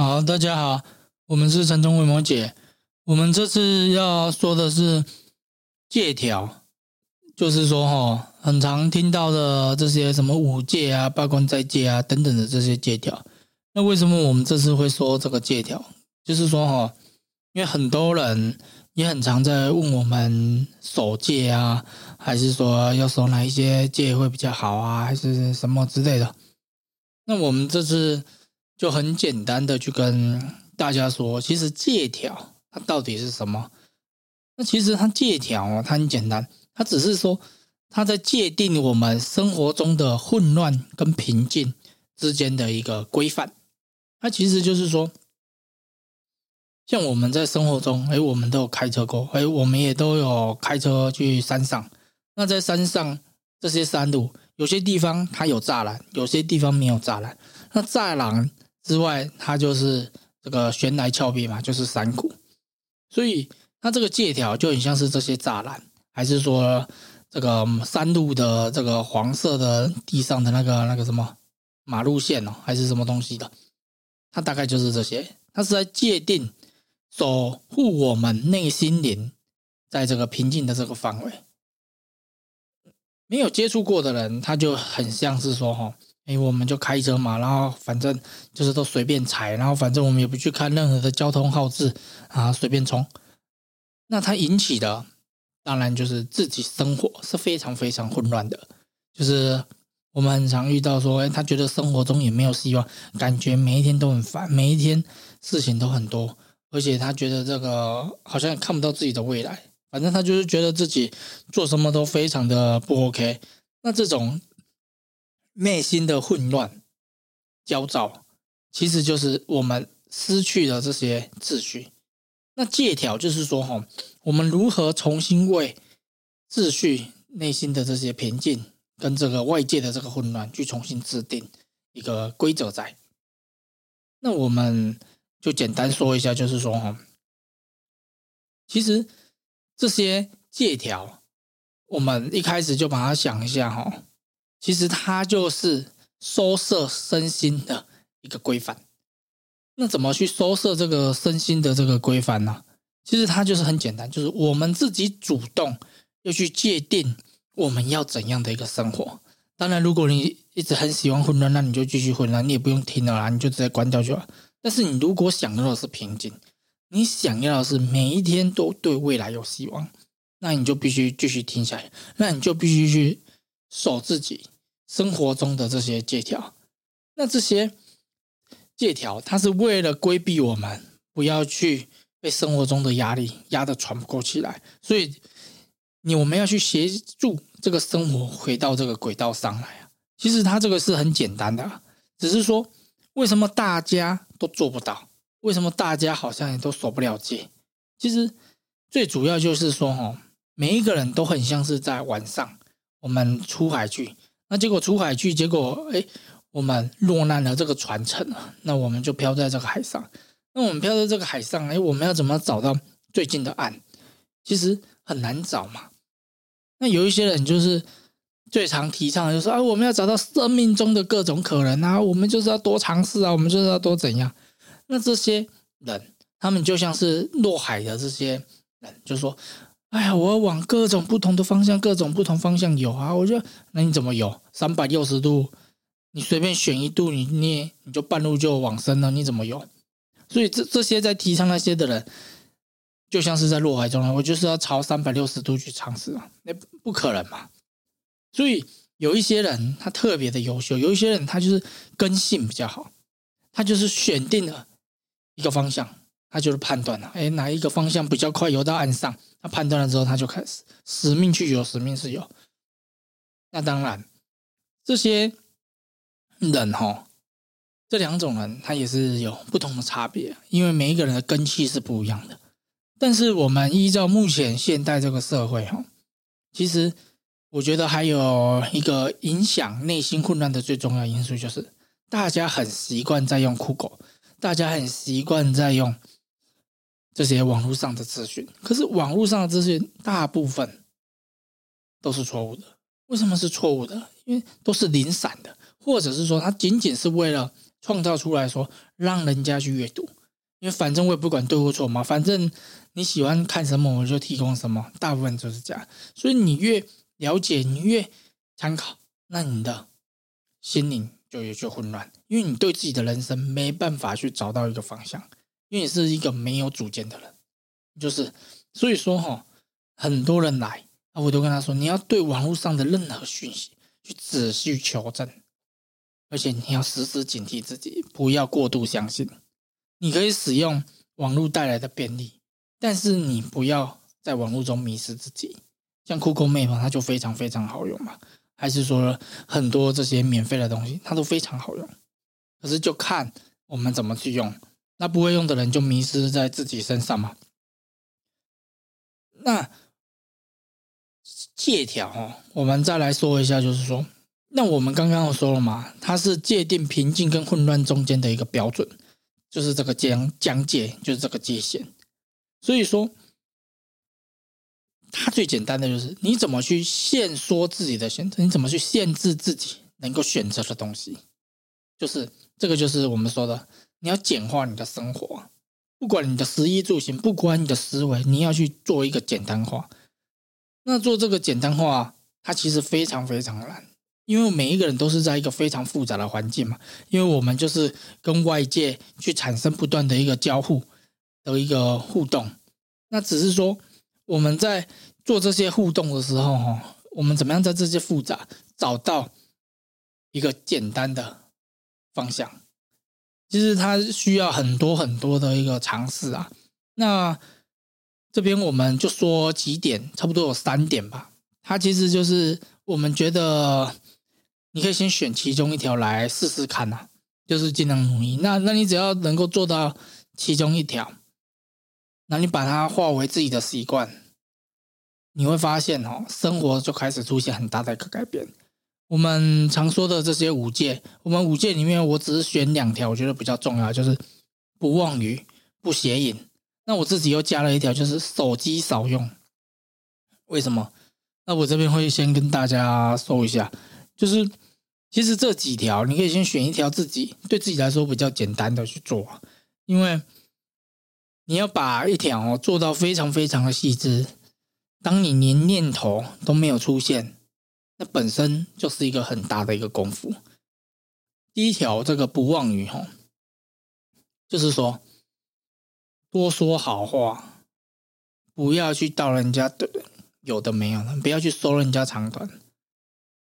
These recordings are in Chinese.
好，大家好，我们是陈中伟摩姐。我们这次要说的是借条，就是说哈，很常听到的这些什么五戒啊、八关斋戒啊等等的这些戒条。那为什么我们这次会说这个借条？就是说哈，因为很多人也很常在问我们守戒啊，还是说要守哪一些戒会比较好啊，还是什么之类的。那我们这次。就很简单的去跟大家说，其实借条它到底是什么？那其实它借条哦，它很简单，它只是说它在界定我们生活中的混乱跟平静之间的一个规范。它其实就是说，像我们在生活中，哎，我们都有开车过，哎，我们也都有开车去山上。那在山上这些山路，有些地方它有栅栏，有些地方没有栅栏。那栅栏。之外，它就是这个悬崖峭壁嘛，就是山谷，所以它这个界条就很像是这些栅栏，还是说这个山路的这个黄色的地上的那个那个什么马路线哦，还是什么东西的？它大概就是这些，它是在界定守护我们内心灵在这个平静的这个范围。没有接触过的人，他就很像是说哈。哎，我们就开车嘛，然后反正就是都随便踩，然后反正我们也不去看任何的交通号志啊，随便冲。那它引起的当然就是自己生活是非常非常混乱的，就是我们很常遇到说，哎，他觉得生活中也没有希望，感觉每一天都很烦，每一天事情都很多，而且他觉得这个好像看不到自己的未来，反正他就是觉得自己做什么都非常的不 OK。那这种。内心的混乱、焦躁，其实就是我们失去了这些秩序。那借条就是说，哈，我们如何重新为秩序、内心的这些平静跟这个外界的这个混乱，去重新制定一个规则在。那我们就简单说一下，就是说，哈，其实这些借条，我们一开始就把它想一下，哈。其实它就是收摄身心的一个规范。那怎么去收摄这个身心的这个规范呢？其实它就是很简单，就是我们自己主动要去界定我们要怎样的一个生活。当然，如果你一直很喜欢混乱，那你就继续混乱，你也不用听了啦，你就直接关掉就好。但是你如果想要的是平静，你想要的是每一天都对未来有希望，那你就必须继续听下来，那你就必须去。守自己生活中的这些借条，那这些借条，它是为了规避我们不要去被生活中的压力压得喘不过气来，所以你我们要去协助这个生活回到这个轨道上来啊。其实它这个是很简单的，只是说为什么大家都做不到？为什么大家好像也都守不了戒？其实最主要就是说，哦，每一个人都很像是在晚上。我们出海去，那结果出海去，结果哎，我们落难了，这个船沉了，那我们就漂在这个海上。那我们漂在这个海上，哎，我们要怎么找到最近的岸？其实很难找嘛。那有一些人就是最常提倡，就说啊，我们要找到生命中的各种可能啊，我们就是要多尝试啊，我们就是要多怎样。那这些人，他们就像是落海的这些人，就说。哎呀，我要往各种不同的方向，各种不同方向游啊！我就，那你怎么游？三百六十度，你随便选一度，你你你就半路就往生了，你怎么游？所以这这些在提倡那些的人，就像是在落海中了。我就是要朝三百六十度去尝试啊，那不可能嘛！所以有一些人他特别的优秀，有一些人他就是根性比较好，他就是选定了一个方向，他就是判断了，哎，哪一个方向比较快游到岸上。他判断了之后，他就开始使命去游，使命是有。那当然，这些人哈，这两种人他也是有不同的差别，因为每一个人的根气是不一样的。但是我们依照目前现代这个社会哈，其实我觉得还有一个影响内心混乱的最重要因素，就是大家很习惯在用酷狗，大家很习惯在用。这些网络上的资讯，可是网络上的资讯大部分都是错误的。为什么是错误的？因为都是零散的，或者是说它仅仅是为了创造出来说让人家去阅读，因为反正我也不管对或错嘛，反正你喜欢看什么我就提供什么，大部分就是这样。所以你越了解，你越参考，那你的心灵就越就混乱，因为你对自己的人生没办法去找到一个方向，因为你是一个没有主见的人，就是所以说哈，很多人来啊，我都跟他说，你要对网络上的任何讯息去仔细求证，而且你要时时警惕自己，不要过度相信。你可以使用网络带来的便利，但是你不要在网络中迷失自己。像酷狗妹嘛，它就非常非常好用嘛。还是说很多这些免费的东西，它都非常好用。可是就看我们怎么去用。那不会用的人就迷失在自己身上嘛。那借条哦，我们再来说一下，就是说，那我们刚刚有说了嘛，它是界定平静跟混乱中间的一个标准，就是这个疆疆界，就是这个界限。所以说。它最简单的就是你怎么去限缩自己的选择，你怎么去限制自己能够选择的东西，就是这个就是我们说的，你要简化你的生活，不管你的食衣住行，不管你的思维，你要去做一个简单化。那做这个简单化，它其实非常非常难，因为每一个人都是在一个非常复杂的环境嘛，因为我们就是跟外界去产生不断的一个交互的一个互动，那只是说。我们在做这些互动的时候，哈，我们怎么样在这些复杂找到一个简单的方向？其实它需要很多很多的一个尝试啊。那这边我们就说几点，差不多有三点吧。它其实就是我们觉得你可以先选其中一条来试试看呐，就是尽量努力。那那你只要能够做到其中一条。那你把它化为自己的习惯，你会发现哦，生活就开始出现很大的一个改变。我们常说的这些五戒，我们五戒里面，我只是选两条，我觉得比较重要，就是不妄语、不邪淫。那我自己又加了一条，就是手机少用。为什么？那我这边会先跟大家说一下，就是其实这几条，你可以先选一条自己对自己来说比较简单的去做，因为。你要把一条哦做到非常非常的细致，当你连念头都没有出现，那本身就是一个很大的一个功夫。第一条这个不妄语哈，就是说多说好话，不要去道人家的有的没有的，不要去说人家长短。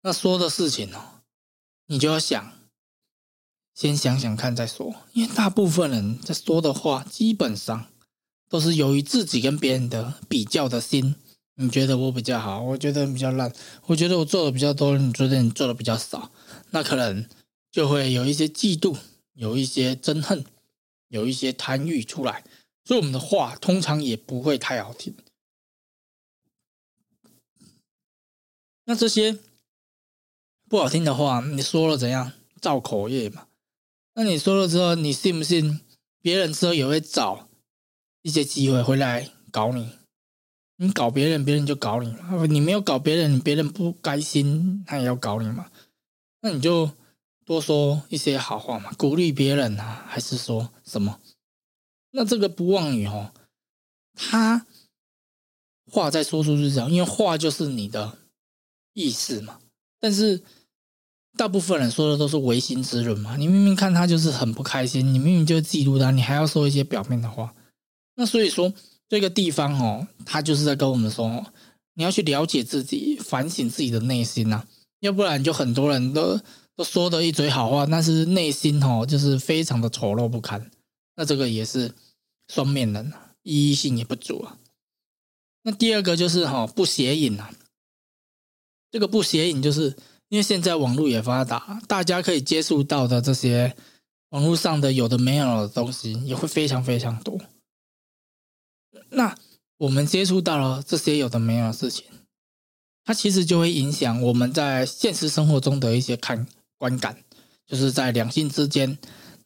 那说的事情哦，你就要想。先想想看再说，因为大部分人在说的话，基本上都是由于自己跟别人的比较的心。你觉得我比较好，我觉得比较烂，我觉得我做的比较多，你觉得你做的比较少，那可能就会有一些嫉妒，有一些憎恨，有一些贪欲出来，所以我们的话通常也不会太好听。那这些不好听的话，你说了怎样？造口业嘛。那你说了之后，你信不信别人之后也会找一些机会回来搞你？你搞别人，别人就搞你嘛。你没有搞别人，别人不甘心，他也要搞你嘛。那你就多说一些好话嘛，鼓励别人啊，还是说什么？那这个不忘语哦，他话再说出去这样，因为话就是你的意思嘛。但是。大部分人说的都是唯心之论嘛，你明明看他就是很不开心，你明明就记录他，你还要说一些表面的话，那所以说这个地方哦，他就是在跟我们说，你要去了解自己，反省自己的内心呐，要不然就很多人都都说的一嘴好话，但是内心哦就是非常的丑陋不堪，那这个也是双面人，一性也不足啊。那第二个就是哈不邪淫啊，这个不邪淫就是。因为现在网络也发达，大家可以接触到的这些网络上的有的没有的东西也会非常非常多。那我们接触到了这些有的没有的事情，它其实就会影响我们在现实生活中的一些看观感，就是在两性之间，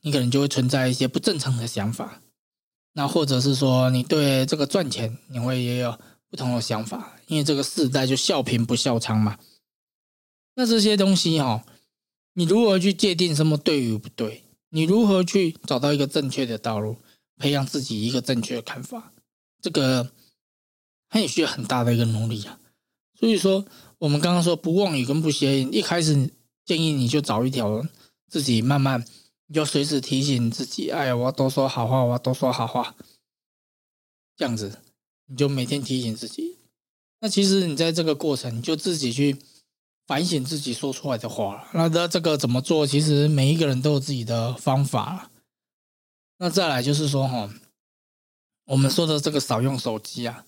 你可能就会存在一些不正常的想法。那或者是说，你对这个赚钱，你会也有不同的想法，因为这个时代就笑贫不笑娼嘛。那这些东西哈，你如何去界定什么对与不对？你如何去找到一个正确的道路，培养自己一个正确的看法？这个它也需要很大的一个努力啊。所以说，我们刚刚说不妄语跟不谐音，一开始建议你就找一条自己慢慢，你就随时提醒自己，哎呀，我要多说好话，我要多说好话，这样子你就每天提醒自己。那其实你在这个过程，你就自己去反省自己说出来的话。那那这个怎么做？其实每一个人都有自己的方法。那再来就是说，哈，我们说的这个少用手机啊。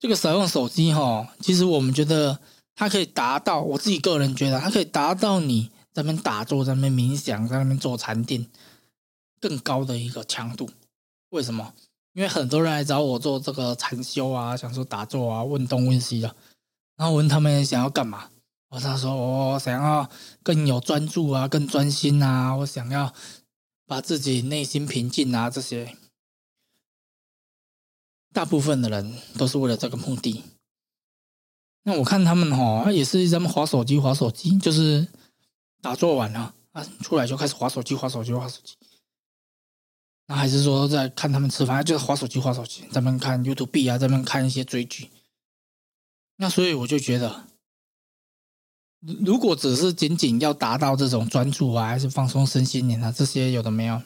这个少用手机哈，其实我们觉得它可以达到，我自己个人觉得它可以达到你在那边打坐、在那边冥想、在那边做禅定更高的一个强度。为什么？因为很多人来找我做这个禅修啊，想说打坐啊、问东问西的，然后问他们想要干嘛？我他说我想要更有专注啊，更专心啊，我想要把自己内心平静啊这些。大部分的人都是为了这个目的。那我看他们哈，也是在那划手机，划手机，就是打坐完了啊，出来就开始划手机，划手机，划手机。那还是说在看他们吃饭，就是划手机，划手机，在那看 YouTube 啊，在那看一些追剧。那所以我就觉得，如果只是仅仅要达到这种专注啊，还是放松身心啊，这些有的没有，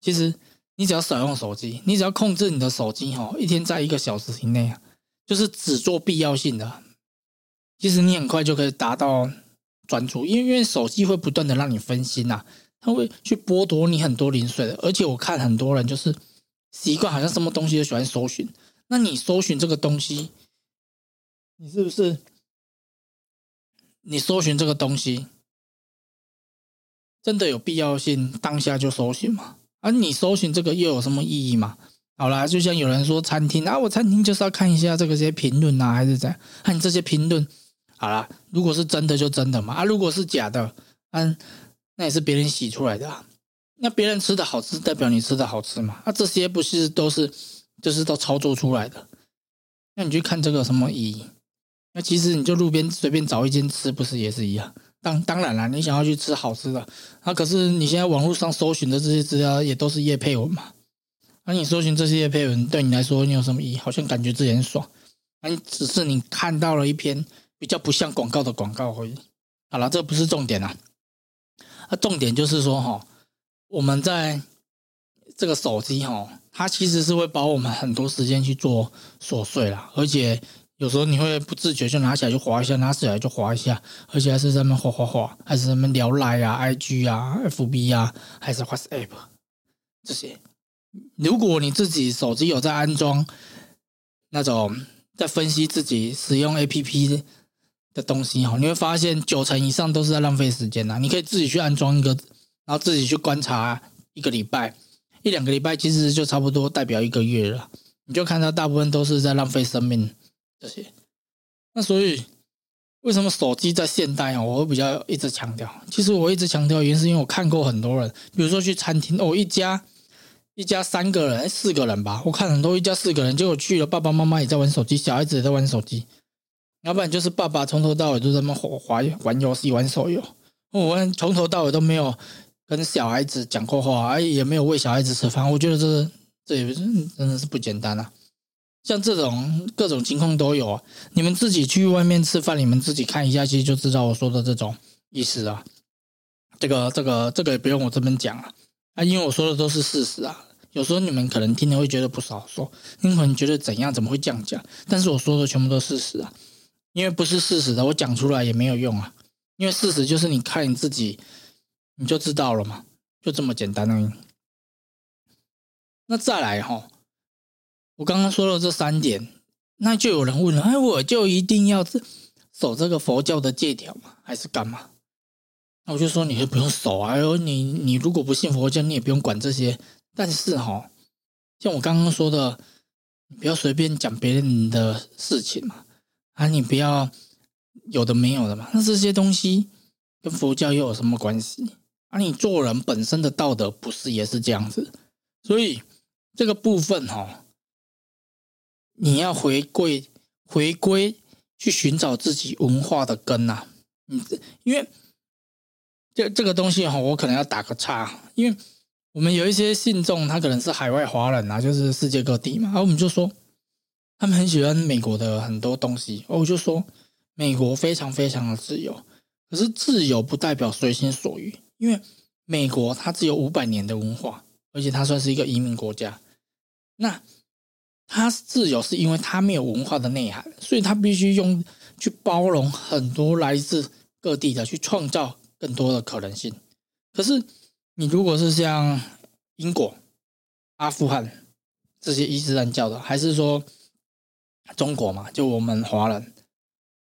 其实。你只要少用手机，你只要控制你的手机哈，一天在一个小时以内啊，就是只做必要性的。其实你很快就可以达到专注，因为因为手机会不断的让你分心呐，它会去剥夺你很多零碎的。而且我看很多人就是习惯，好像什么东西都喜欢搜寻。那你搜寻这个东西，你是不是你搜寻这个东西真的有必要性？当下就搜寻吗？而你搜寻这个又有什么意义嘛？好啦，就像有人说餐厅啊，我餐厅就是要看一下这个些评论啊，还是怎样？看这些评论，好啦，如果是真的就真的嘛，啊，如果是假的，嗯，那也是别人洗出来的，啊。那别人吃的好吃，代表你吃的好吃嘛？那这些不是都是就是都操作出来的？那你去看这个什么意义？那其实你就路边随便找一间吃，不是也是一样？当当然了，你想要去吃好吃的，啊，可是你现在网络上搜寻的这些资料也都是叶配文嘛？那你搜寻这些叶配文，对你来说你有什么意义？好像感觉自己很爽，那你只是你看到了一篇比较不像广告的广告而已。好了，这不是重点啊，啊，重点就是说哈，我们在这个手机哈，它其实是会把我们很多时间去做琐碎了，而且。有时候你会不自觉就拿起来就划一下，拿起来就划一下，而且还是在那滑滑滑，还是在那聊 Line 啊、IG 啊、FB 啊，还是 WhatsApp 这些。如果你自己手机有在安装那种在分析自己使用 APP 的东西哈，你会发现九成以上都是在浪费时间呐。你可以自己去安装一个，然后自己去观察一个礼拜、一两个礼拜，其实就差不多代表一个月了。你就看到大部分都是在浪费生命。这些，那所以为什么手机在现代啊？我会比较一直强调。其实我一直强调原因是因为我看过很多人，比如说去餐厅，哦，一家一家三个人、四个人吧，我看很多一家四个人，结果去了，爸爸妈妈也在玩手机，小孩子也在玩手机，要不然就是爸爸从头到尾都在那火滑玩游戏、玩手游，我从头到尾都没有跟小孩子讲过话，哎，也没有喂小孩子吃饭。我觉得这这也是真的是不简单啊。像这种各种情况都有啊，你们自己去外面吃饭，你们自己看一下，其实就知道我说的这种意思啊。这个、这个、这个也不用我这边讲啊，啊，因为我说的都是事实啊。有时候你们可能听了会觉得不好说，你可能觉得怎样，怎么会这样讲？但是我说的全部都是事实啊，因为不是事实的，我讲出来也没有用啊。因为事实就是你看你自己，你就知道了嘛，就这么简单而已。那再来哈。我刚刚说了这三点，那就有人问了：哎，我就一定要守这个佛教的戒条吗？还是干嘛？那我就说，你可以不用守啊。哎呦，你你如果不信佛教，你也不用管这些。但是哈，像我刚刚说的，你不要随便讲别人的事情嘛。啊，你不要有的没有的嘛。那这些东西跟佛教又有什么关系？啊，你做人本身的道德不是也是这样子？所以这个部分哈。你要回归，回归去寻找自己文化的根呐。嗯，因为这这个东西哈，我可能要打个叉，因为我们有一些信众，他可能是海外华人啊，就是世界各地嘛，然后我们就说他们很喜欢美国的很多东西，我就说美国非常非常的自由，可是自由不代表随心所欲，因为美国它只有五百年的文化，而且它算是一个移民国家，那它自由是因为它没有文化的内涵，所以它必须用去包容很多来自各地的，去创造。更多的可能性。可是，你如果是像英国、阿富汗这些伊斯兰教的，还是说中国嘛？就我们华人，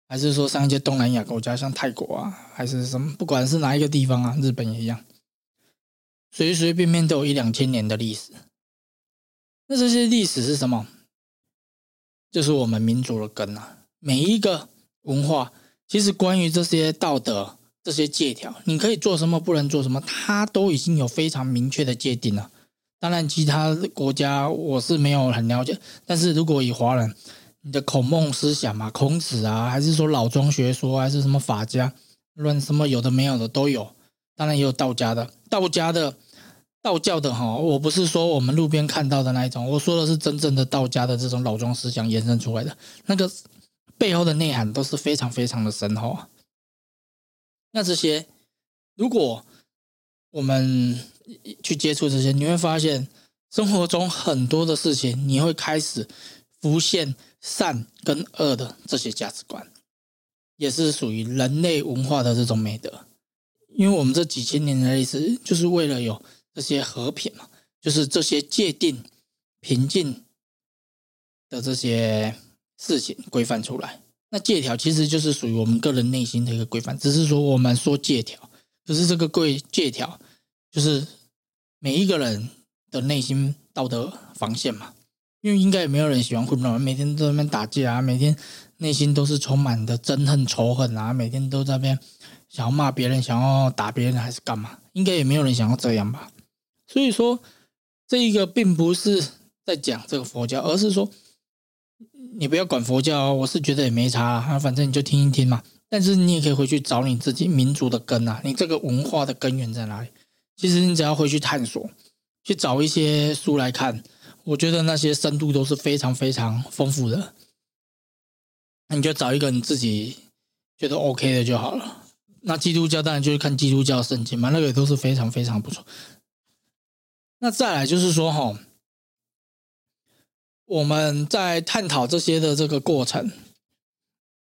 还是说像一些东南亚国家，像泰国啊，还是什么？不管是哪一个地方啊，日本也一样，随随便便都有一两千年的历史。那这些历史是什么？就是我们民族的根啊！每一个文化，其实关于这些道德。这些借条，你可以做什么，不能做什么，它都已经有非常明确的界定了。当然，其他国家我是没有很了解，但是如果以华人，你的孔孟思想嘛，孔子啊，还是说老庄学说，还是什么法家论什么有的没有的都有。当然也有道家的，道家的道教的哈，我不是说我们路边看到的那一种，我说的是真正的道家的这种老庄思想延伸出来的那个背后的内涵都是非常非常的深厚啊。那这些，如果我们去接触这些，你会发现生活中很多的事情，你会开始浮现善跟恶的这些价值观，也是属于人类文化的这种美德。因为我们这几千年的历史，就是为了有这些和平嘛，就是这些界定平静的这些事情规范出来。那借条其实就是属于我们个人内心的一个规范，只是说我们说借条，可是这个规借条就是每一个人的内心道德防线嘛。因为应该也没有人喜欢混乱，每天在那边打架啊，每天内心都是充满的憎恨仇恨啊，每天都在那边想要骂别人，想要打别人还是干嘛？应该也没有人想要这样吧。所以说，这一个并不是在讲这个佛教，而是说。你不要管佛教，我是觉得也没差啊，反正你就听一听嘛。但是你也可以回去找你自己民族的根啊，你这个文化的根源在哪里？其实你只要回去探索，去找一些书来看，我觉得那些深度都是非常非常丰富的。那你就找一个你自己觉得 OK 的就好了。那基督教当然就是看基督教圣经嘛，那个也都是非常非常不错。那再来就是说哈。我们在探讨这些的这个过程，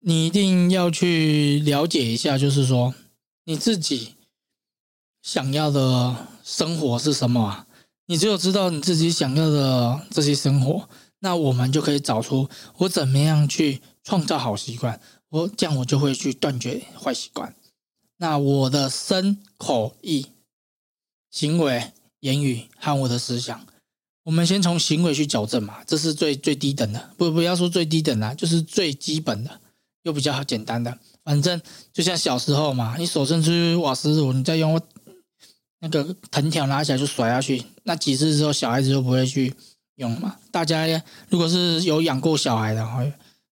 你一定要去了解一下，就是说你自己想要的生活是什么？你只有知道你自己想要的这些生活，那我们就可以找出我怎么样去创造好习惯，我这样我就会去断绝坏习惯。那我的身口意、行为、言语和我的思想。我们先从行为去矫正嘛，这是最最低等的，不不要说最低等的，就是最基本的，又比较简单的。反正就像小时候嘛，你手伸出去瓦斯炉，你再用那个藤条拿起来就甩下去，那几次之后小孩子就不会去用嘛。大家如果是有养过小孩的哈，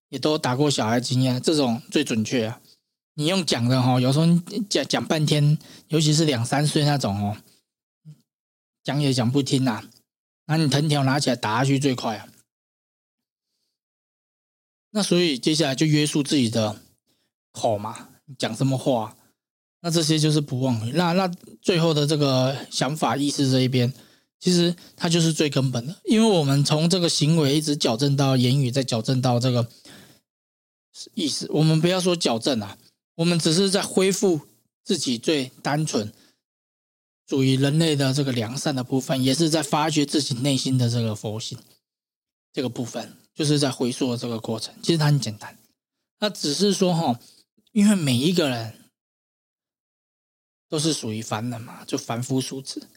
也都打过小孩经验，这种最准确啊。你用讲的哈，有时候讲讲半天，尤其是两三岁那种哦，讲也讲不听呐。那你藤条拿起来打下去最快啊！那所以接下来就约束自己的口嘛，讲什么话？那这些就是不忘。那那最后的这个想法意识这一边，其实它就是最根本的，因为我们从这个行为一直矫正到言语，再矫正到这个意识。我们不要说矫正啊，我们只是在恢复自己最单纯。属于人类的这个良善的部分，也是在发掘自己内心的这个佛性，这个部分就是在回溯的这个过程。其实它很简单，那只是说哈，因为每一个人都是属于凡人嘛，就凡夫俗子。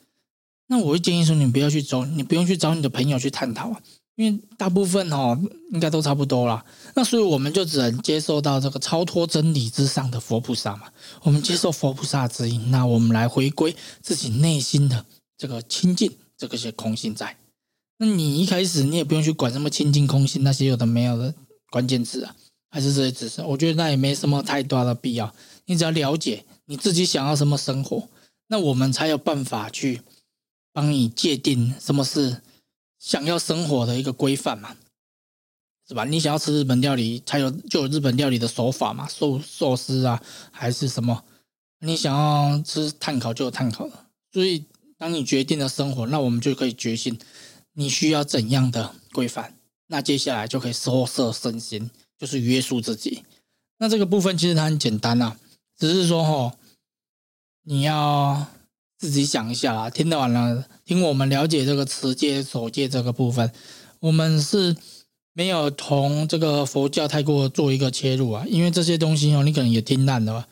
那我会建议说，你不要去找，你不用去找你的朋友去探讨啊。因为大部分哦，应该都差不多啦。那所以我们就只能接受到这个超脱真理之上的佛菩萨嘛。我们接受佛菩萨指引，那我们来回归自己内心的这个清净，这个些空性在。那你一开始你也不用去管什么清净空性那些有的没有的关键字啊，还是这些知识？我觉得那也没什么太大的必要。你只要了解你自己想要什么生活，那我们才有办法去帮你界定什么是想要生活的一个规范嘛，是吧？你想要吃日本料理，才有就有日本料理的手法嘛，寿寿司啊，还是什么？你想要吃碳烤就有碳烤的。所以，当你决定了生活，那我们就可以决心你需要怎样的规范。那接下来就可以收摄身心，就是约束自己。那这个部分其实它很简单啊，只是说哈，你要自己想一下啦。听完了，听我们了解这个持戒守戒这个部分，我们是没有从这个佛教太过做一个切入啊，因为这些东西哦，你可能也听烂了。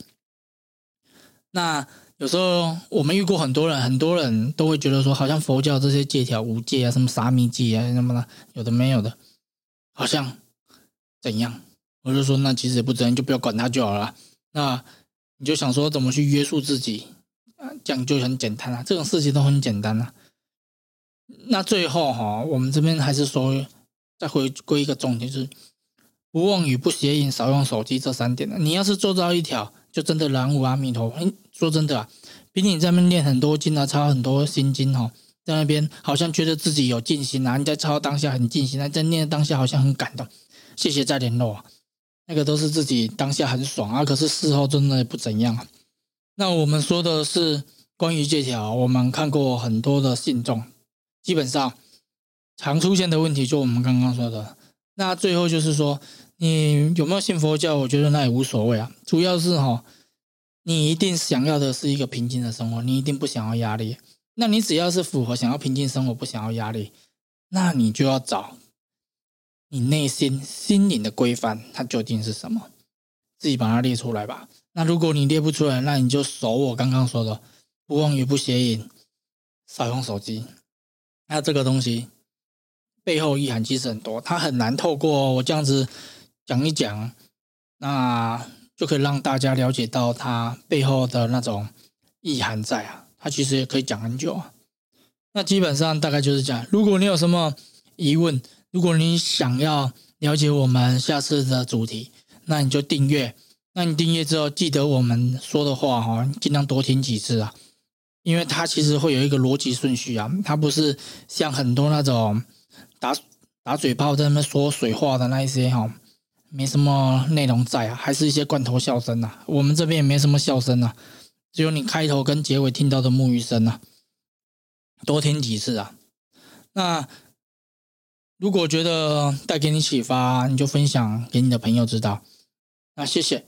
那有时候我们遇过很多人，很多人都会觉得说，好像佛教这些戒条、五戒啊，什么沙弥戒啊，什么的，有的没有的。好像怎样？我就说，那其实也不真，就不要管他就好了。那你就想说怎么去约束自己啊？这样就很简单啊。这种事情都很简单啊。那最后哈，我们这边还是说，再回归一个重点，就是不妄语、不邪淫、少用手机这三点的。你要是做到一条，就真的南无阿弥陀佛。说真的啊，比你在那边念很多经啊，抄很多心经哈。在那边好像觉得自己有静心啊，你在抄当下很静心啊，在念当下好像很感动，谢谢再联络啊，那个都是自己当下很爽啊，可是事后真的不怎样。那我们说的是关于这条，我们看过很多的信众，基本上常出现的问题就我们刚刚说的。那最后就是说，你有没有信佛教？我觉得那也无所谓啊，主要是哈，你一定想要的是一个平静的生活，你一定不想要压力。那你只要是符合想要平静生活、不想要压力，那你就要找你内心心灵的规范，它究竟是什么？自己把它列出来吧。那如果你列不出来，那你就守我刚刚说的，不妄语、不邪淫、少用手机。那这个东西背后意涵其实很多，它很难透过我这样子讲一讲，那就可以让大家了解到它背后的那种意涵在啊。它其实也可以讲很久啊，那基本上大概就是这样。如果你有什么疑问，如果你想要了解我们下次的主题，那你就订阅。那你订阅之后，记得我们说的话哈，尽量多听几次啊，因为它其实会有一个逻辑顺序啊，它不是像很多那种打打嘴炮在那边说水话的那一些哈，没什么内容在啊，还是一些罐头笑声啊。我们这边也没什么笑声啊。只有你开头跟结尾听到的沐浴声啊，多听几次啊。那如果觉得带给你启发，你就分享给你的朋友知道。那谢谢。